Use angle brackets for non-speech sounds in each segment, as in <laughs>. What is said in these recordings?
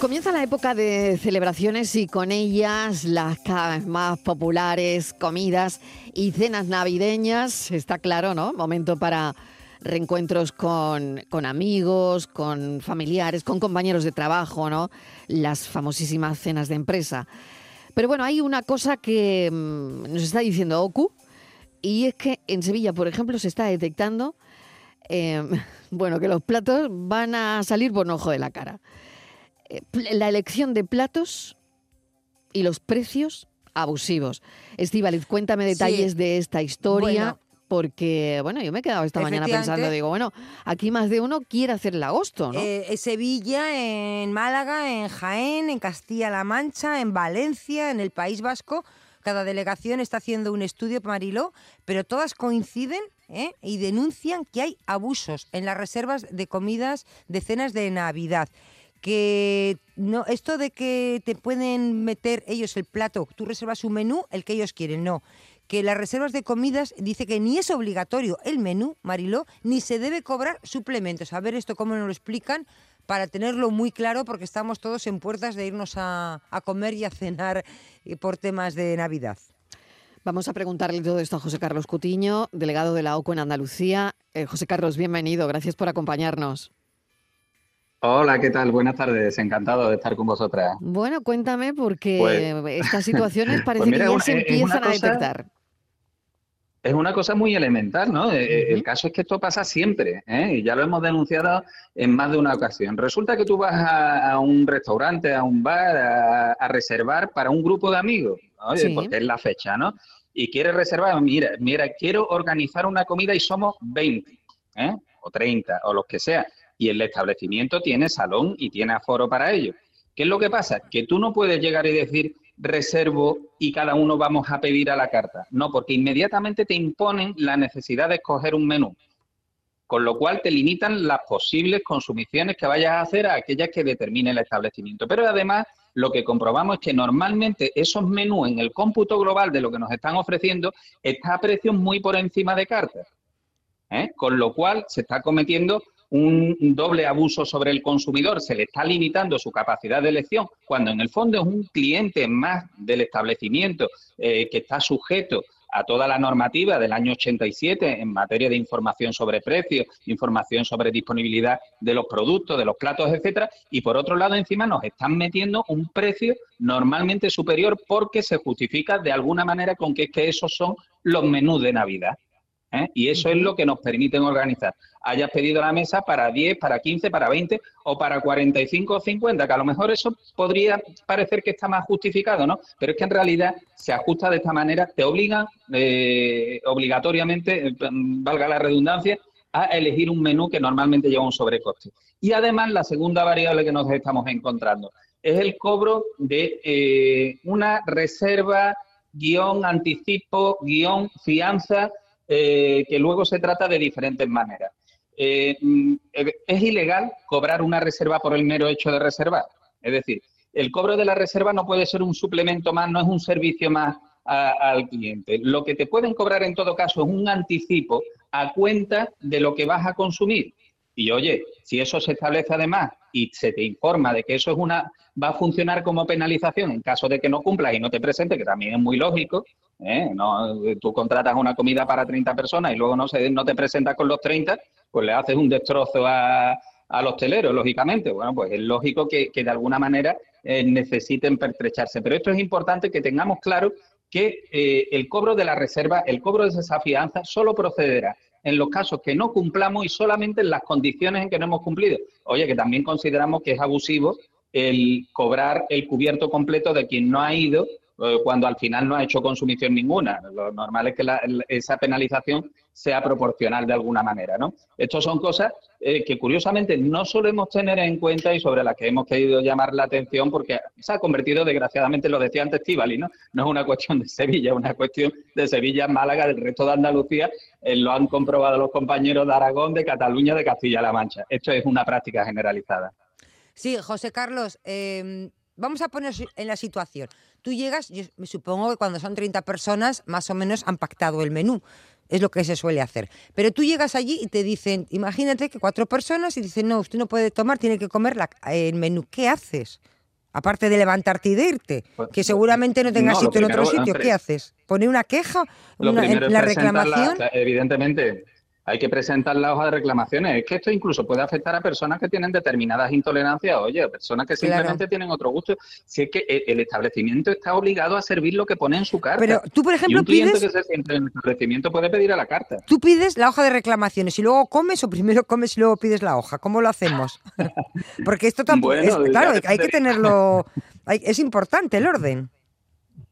Comienza la época de celebraciones y con ellas las cada vez más populares comidas y cenas navideñas. Está claro, ¿no? Momento para reencuentros con, con, amigos, con familiares, con compañeros de trabajo, ¿no? Las famosísimas cenas de empresa. Pero bueno, hay una cosa que mm, nos está diciendo Oku, y es que en Sevilla, por ejemplo, se está detectando, eh, <laughs> bueno, que los platos van a salir por un ojo de la cara. Eh, la elección de platos y los precios abusivos. Estíbaliz, cuéntame detalles Sí. de esta historia. Bueno. porque, bueno, yo me he quedado esta mañana pensando, digo, bueno, aquí más de uno quiere hacer el agosto, ¿no? Eh, en Sevilla, en Málaga, en Jaén, en Castilla-La Mancha, en Valencia, en el País Vasco. Cada delegación está haciendo un estudio, Mariló, pero todas coinciden ¿eh? y denuncian que hay abusos en las reservas de comidas de cenas de Navidad. Que no, esto de que te pueden meter ellos el plato, tú reservas un menú, el que ellos quieren, no. Que las reservas de comidas dice que ni es obligatorio el menú, Mariló, ni se debe cobrar suplementos. A ver esto cómo nos lo explican para tenerlo muy claro, porque estamos todos en puertas de irnos a, a comer y a cenar eh, por temas de Navidad. Vamos a preguntarle todo esto a José Carlos Cutiño, delegado de la OCU en Andalucía. Eh, José Carlos, bienvenido, gracias por acompañarnos. Hola, ¿qué tal? Buenas tardes, encantado de estar con vosotras. Bueno, cuéntame, porque Pues- estas situaciones <laughs> parece Pues mira, que ya es se empiezan a detectar. Es una cosa muy elemental, ¿no? Eh, Ujú. El caso es que esto pasa siempre, ¿eh? Y ya lo hemos denunciado en más de una ocasión. Resulta que tú vas a, a un restaurante, a un bar, a, a reservar para un grupo de amigos, Sí. porque es la fecha, ¿no? Y quieres reservar, mira, mira, quiero organizar una comida y somos 20, ¿eh? O 30, o los que sea. Y el establecimiento tiene salón y tiene aforo para ello. ¿Qué es lo que pasa? Que tú no puedes llegar y decir reservo y cada uno vamos a pedir a la carta. No, porque inmediatamente te imponen la necesidad de escoger un menú. Con lo cual te limitan las posibles consumiciones que vayas a hacer a aquellas que determine el establecimiento. Pero además, lo que comprobamos es que normalmente esos menús en el cómputo global de lo que nos están ofreciendo está a precios muy por encima de cartas. ¿eh? Con lo cual se está cometiendo un doble abuso sobre el consumidor, se le está limitando su capacidad de elección, cuando en el fondo es un cliente más del establecimiento eh, que está sujeto a toda la normativa del año 87 en materia de información sobre precios, información sobre disponibilidad de los productos, de los platos, etcétera, y por otro lado encima nos están metiendo un precio normalmente superior porque se justifica de alguna manera con que que esos son los menús de Navidad. ¿Eh? Y eso es lo que nos permiten organizar. Hayas pedido la mesa para 10, para 15, para 20 o para 45 o 50, que a lo mejor eso podría parecer que está más justificado, ¿no? Pero es que en realidad se ajusta de esta manera, te obligan eh, obligatoriamente, eh, valga la redundancia, a elegir un menú que normalmente lleva un sobrecoste. Y además la segunda variable que nos estamos encontrando es el cobro de eh, una reserva, guion anticipo, guion fianza, eh, que luego se trata de diferentes maneras. Eh, mm, es ilegal cobrar una reserva por el mero hecho de reservar. Es decir, el cobro de la reserva no puede ser un suplemento más, no es un servicio más a- al cliente. Lo que te pueden cobrar en todo caso es un anticipo a cuenta de lo que vas a consumir. Y oye, si eso se establece además y se te informa de que eso es una va a funcionar como penalización en caso de que no cumplas y no te presentes, que también es muy lógico, ¿eh? no, tú contratas una comida para 30 personas y luego no, se, no te presentas con los 30, pues le haces un destrozo a, al hostelero, lógicamente. Bueno, pues es lógico que, que de alguna manera eh, necesiten pertrecharse. Pero esto es importante que tengamos claro que eh, el cobro de la reserva, el cobro de esa fianza, solo procederá en los casos que no cumplamos y solamente en las condiciones en que no hemos cumplido. Oye, que también consideramos que es abusivo el cobrar el cubierto completo de quien no ha ido eh, cuando al final no ha hecho consumición ninguna. Lo normal es que la- esa penalización sea proporcional de alguna manera, ¿no? Estas son cosas eh, que curiosamente no solemos tener en cuenta y sobre las que hemos querido llamar la atención porque se ha convertido, desgraciadamente, lo decía antes Estivali, ¿no? No es una cuestión de Sevilla, es una cuestión de Sevilla, Málaga, del resto de Andalucía. eh, lo han comprobado los compañeros de Aragón, de Cataluña, de Castilla-La Mancha. Esto es una práctica generalizada. Sí, José Carlos, eh, vamos a poner en la situación. Tú llegas, yo me supongo que cuando son 30 personas, más o menos han pactado el menú. es lo que se suele hacer. Pero tú llegas allí y te dicen, imagínate que cuatro personas y dicen, no, usted no puede tomar, tiene que comer la- el menú. ¿Qué haces? Aparte de levantarte y de irte, Pues, que seguramente no tengas no, sitio en otro sitio, ¿qué haces? ¿Poner una queja? Una- ¿La reclamación? la- evidentemente, hay que presentar la hoja de reclamaciones. Es que esto incluso puede afectar a personas que tienen determinadas intolerancias, oye, a personas que Claro. simplemente tienen otro gusto. Si es que el, el establecimiento está obligado a servir lo que pone en su carta. Pero tú, por y ejemplo, un cliente pides, que se siente en el establecimiento puede pedir a la carta. tú pides la hoja de reclamaciones y luego comes o primero comes y luego pides la hoja. ¿Cómo lo hacemos? <laughs> Porque esto tampoco Bueno, es, claro, hay que tenerlo, hay- es importante el orden.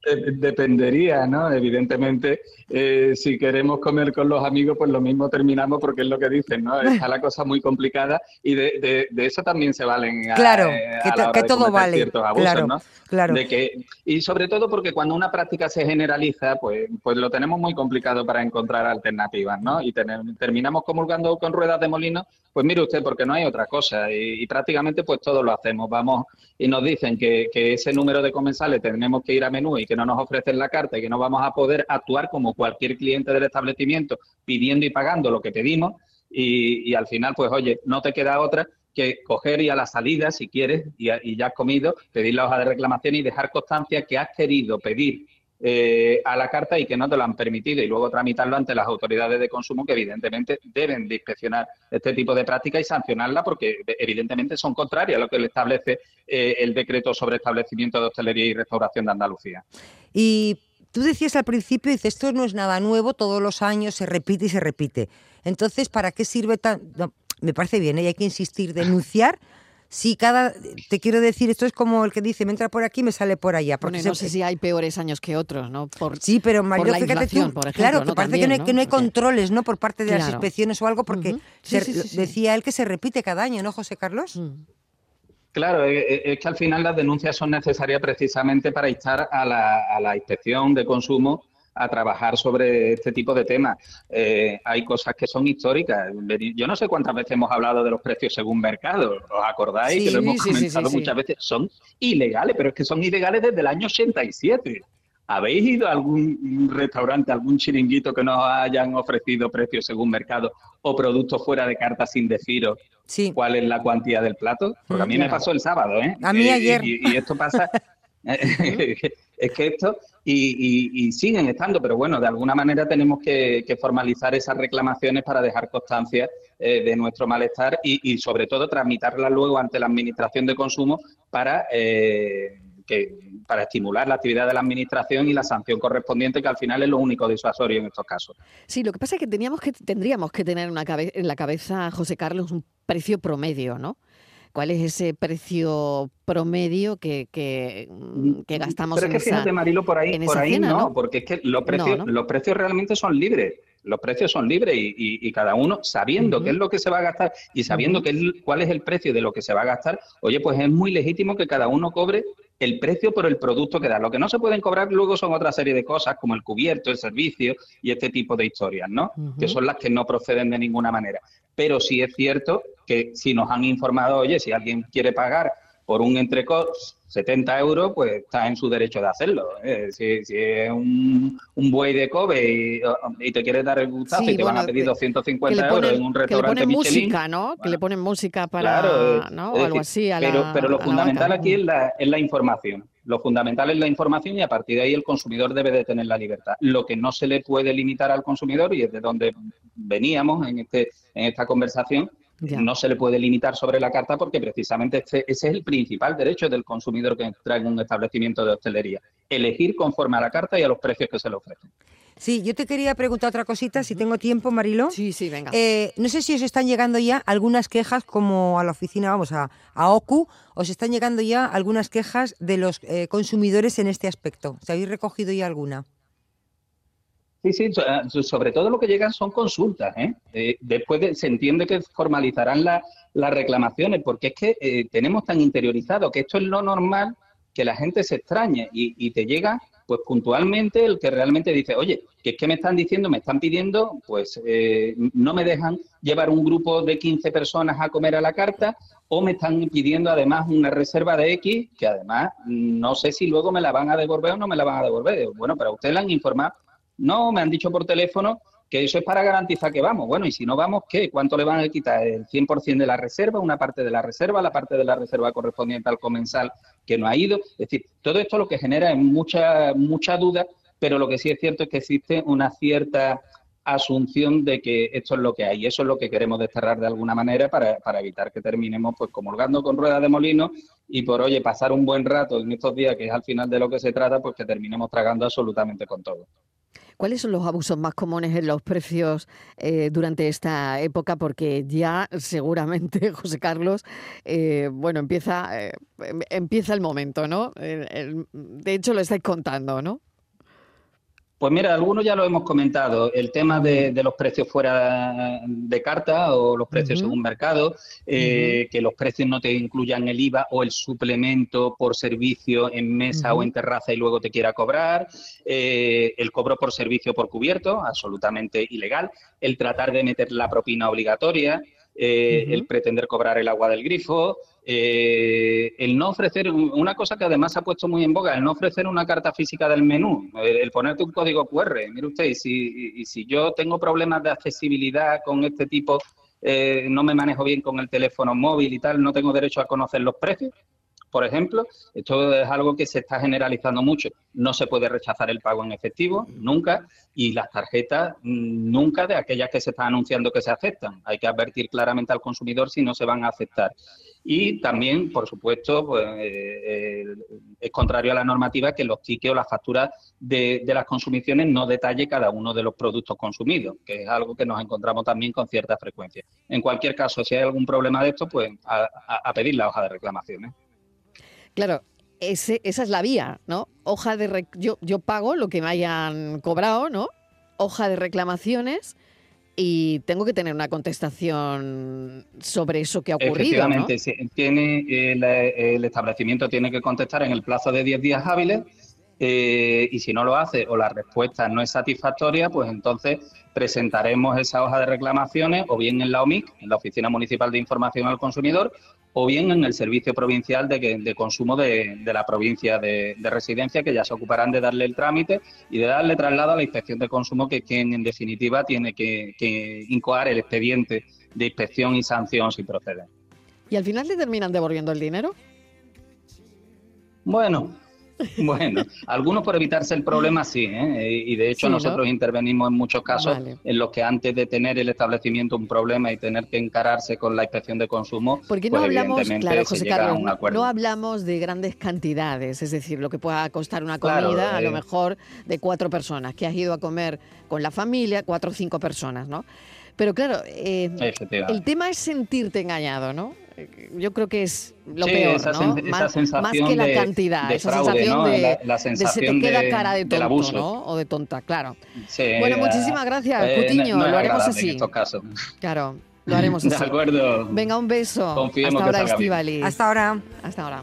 Eh, Dependería, ¿no? Evidentemente, eh, si queremos comer con los amigos, pues lo mismo terminamos porque es lo que dicen, ¿no? <laughs> Está la cosa muy complicada y de, de- de eso también se valen a, Claro, eh, que a la hora que de todo vale, ciertos abusos, claro, ¿no? Claro. De que, y sobre todo porque cuando una práctica se generaliza, pues, pues lo tenemos muy complicado para encontrar alternativas, ¿no? Y tener- terminamos comulgando con ruedas de molino, pues mire usted, porque no hay otra cosa. Y, y prácticamente pues todo lo hacemos. Vamos y nos dicen que, que ese número de comensales tenemos que ir a menú y que no nos ofrecen la carta y que no vamos a poder actuar como cualquier cliente del establecimiento pidiendo y pagando lo que pedimos. Y, y al final, pues oye, no te queda otra que coger y a la salida, si quieres, y, y ya has comido, pedir la hoja de reclamación y dejar constancia que has querido pedir eh, a la carta y que no te lo han permitido y luego tramitarlo ante las autoridades de consumo que evidentemente deben de inspeccionar este tipo de prácticas y sancionarla porque evidentemente son contrarias a lo que le establece eh, el decreto sobre establecimiento de hostelería y restauración de Andalucía. Y tú decías al principio, dices, esto no es nada nuevo, todos los años se repite y se repite. Entonces, ¿para qué sirve tan...? no, me parece bien, ¿eh? hay que insistir, denunciar. Si cada, te quiero decir, esto es como el que dice, me entra por aquí, me sale por allá. Porque Bueno, no se- sé si hay peores años que otros, ¿no? Por, Sí, pero Mario, la fíjate inflación, tú, por ejemplo, claro, ¿no? que parece que no hay, ¿no? que no hay Porque- controles, ¿no? Por parte de las inspecciones o algo, porque Ujú. Sí, se- sí, sí, sí. decía él que se repite cada año, ¿no, José Carlos? Mm. Claro, es, es- es que al final las denuncias son necesarias precisamente para instar a la, a la inspección de consumo a trabajar sobre este tipo de temas. Eh, hay cosas que son históricas. Yo no sé cuántas veces hemos hablado de los precios según mercado. ¿Os acordáis? Sí, que lo hemos sí, comentado sí. muchas veces. Son ilegales, pero es que son ilegales desde el año 87. ¿Habéis ido a algún restaurante, algún chiringuito que nos hayan ofrecido precios según mercado o productos fuera de carta sin deciros Sí. cuál es la cuantía del plato? Porque a mí me Claro. pasó el sábado, ¿eh? A mí ayer. Y, y esto pasa... <laughs> <laughs> es que esto... Y, y- y siguen estando, pero bueno, de alguna manera tenemos que, que formalizar esas reclamaciones para dejar constancia eh, de nuestro malestar y, y sobre todo tramitarlas luego ante la Administración de Consumo para... eh, que, para estimular la actividad de la administración y la sanción correspondiente, que al final es lo único disuasorio en estos casos. Sí, lo que pasa es que teníamos que tendríamos que tener una cabe- en la cabeza, José Carlos, un precio promedio, ¿no? ¿Cuál es ese precio promedio que, que, mm, que gastamos Pero en es que esa... fíjate, Marilo, por ahí, en por ahí cena, no, ¿no? porque es que los precios, ¿no? los precios realmente son libres. Los precios son libres y, y- y cada uno sabiendo qué es lo que se va a gastar y sabiendo Ujú. qué es- cuál es el precio de lo que se va a gastar, oye, pues es muy legítimo que cada uno cobre el precio por el producto que da. Lo que no se pueden cobrar luego son otra serie de cosas como el cubierto, el servicio y este tipo de historias, ¿no? Que son las que no proceden de ninguna manera. Pero sí es cierto que si nos han informado, oye, si alguien quiere pagar por un entrecot 70 euros, pues está en su derecho de hacerlo. ¿eh? Si, si es un, un buey de Kobe y, y te quieres dar el gustazo Sí, y te van a pedir que- 250 que le euros en un que le restaurante ponen Michelin, música, ¿no? Que le ponen música para, Claro, ¿no? O algo así a pero, la pero lo a fundamental aquí es la, es la información. Lo fundamental es la información y a partir de ahí el consumidor debe de tener la libertad. Lo que no se le puede limitar al consumidor, y es de donde veníamos en, este, en esta conversación, Ya. no se le puede limitar sobre la carta porque precisamente este- ese es el principal derecho del consumidor que entra en un establecimiento de hostelería. Elegir conforme a la carta y a los precios que se le ofrecen. Sí, yo te quería preguntar otra cosita, si tengo tiempo, Marilo. Sí, sí, venga. Eh, no sé si os están llegando ya algunas quejas, como a la oficina, vamos, a, a OCU, os están llegando ya algunas quejas de los eh, consumidores en este aspecto. ¿Se habéis recogido ya alguna? Sí, sí, so- sobre todo lo que llegan son consultas. ¿eh? Eh, después de- se entiende que formalizarán la- las reclamaciones, porque es que eh, tenemos tan interiorizado que esto es lo normal que la gente se extrañe y, y te llega pues puntualmente el que realmente dice, oye, que es que me están diciendo, me están pidiendo, pues eh, no me dejan llevar un grupo de 15 personas a comer a la carta o me están pidiendo además una reserva de X que además no sé si luego me la van a devolver o no me la van a devolver. Bueno, pero a usted le han informado no, me han dicho por teléfono que eso es para garantizar que vamos. Bueno, y si no vamos, ¿qué? ¿Cuánto le van a quitar? ¿El 100% de la reserva? ¿Una parte de la reserva? ¿La parte de la reserva correspondiente al comensal que no ha ido? Es decir, todo esto lo que genera es mucha, mucha duda, pero lo que sí es cierto es que existe una cierta asunción de que esto es lo que hay. Eso es lo que queremos desterrar de alguna manera para, para, evitar que terminemos pues comulgando con ruedas de molino y por, oye, pasar un buen rato en estos días, que es al final de lo que se trata, pues que terminemos tragando absolutamente con todo. ¿Cuáles son los abusos más comunes en los precios eh, durante esta época? Porque ya seguramente, <laughs> José Carlos, eh, bueno, empieza, eh, empieza el momento, ¿no? de hecho, lo estáis contando, ¿no? Pues mira, algunos ya lo hemos comentado, el tema de, los precios fuera de carta o los precios según mercado, eh, que los precios no te incluyan el IVA o el suplemento por servicio en mesa o en terraza y luego te quiera cobrar, eh, el cobro por servicio por cubierto, absolutamente ilegal, el tratar de meter la propina obligatoria, eh, el pretender cobrar el agua del grifo, eh, el no ofrecer, una cosa que además ha puesto muy en boga, el no ofrecer una carta física del menú, el, ponerte un código QR. Mire usted, y si, y si yo tengo problemas de accesibilidad con este tipo, eh, no me manejo bien con el teléfono móvil y tal, no tengo derecho a conocer los precios por ejemplo, esto es algo que se está generalizando mucho. No se puede rechazar el pago en efectivo, nunca, y las tarjetas mm, nunca de aquellas que se están anunciando que se aceptan. Hay que advertir claramente al consumidor si no se van a aceptar. Y también, por supuesto, pues, eh, es contrario a la normativa que los tickets o las facturas de, las consumiciones no detalle cada uno de los productos consumidos, que es algo que nos encontramos también con cierta frecuencia. En cualquier caso, si hay algún problema de esto, pues a pedir la hoja de reclamaciones. Claro, esa es la vía, ¿no? Hoja de yo, yo pago lo que me hayan cobrado, ¿no? Hoja de reclamaciones y tengo que tener una contestación sobre eso que ha ocurrido. Efectivamente, tiene, el, establecimiento tiene que contestar en el plazo de 10 días hábiles eh, y si no lo hace o la respuesta no es satisfactoria, pues entonces presentaremos esa hoja de reclamaciones o bien en la OMIC, en la Oficina Municipal de Información al Consumidor, o bien en el Servicio Provincial de, Consumo de, la provincia de, residencia, que ya se ocuparán de darle el trámite y de darle traslado a la Inspección de Consumo, que quien en definitiva tiene que, que incoar el expediente de inspección y sanción si procede. ¿Y al final le terminan devolviendo el dinero? Bueno, Bueno, algunos por evitarse el problema sí, ¿eh? y de hecho nosotros intervenimos en muchos casos en los que antes de tener el establecimiento un problema y tener que encararse con la inspección de consumo, porque no pues, hablamos, claro, José Carlos, no hablamos de grandes cantidades, es decir, lo que pueda costar una comida a lo eh. mejor de cuatro personas, que has ido a comer con la familia, cuatro o cinco personas, ¿no? Pero claro, eh, el tema es sentirte engañado, ¿no? Yo creo que es lo peor, ¿no? más, que la cantidad, esa sensación de, la, sensación de se te queda cara de tonto, ¿no? O de tonta, claro. bueno, muchísimas gracias, eh, Cutiño, lo haremos así. En estos casos. Claro, lo haremos <laughs> así. De acuerdo. Venga, un beso. Confiemos Hasta ahora, Estivali. Hasta ahora. Hasta ahora.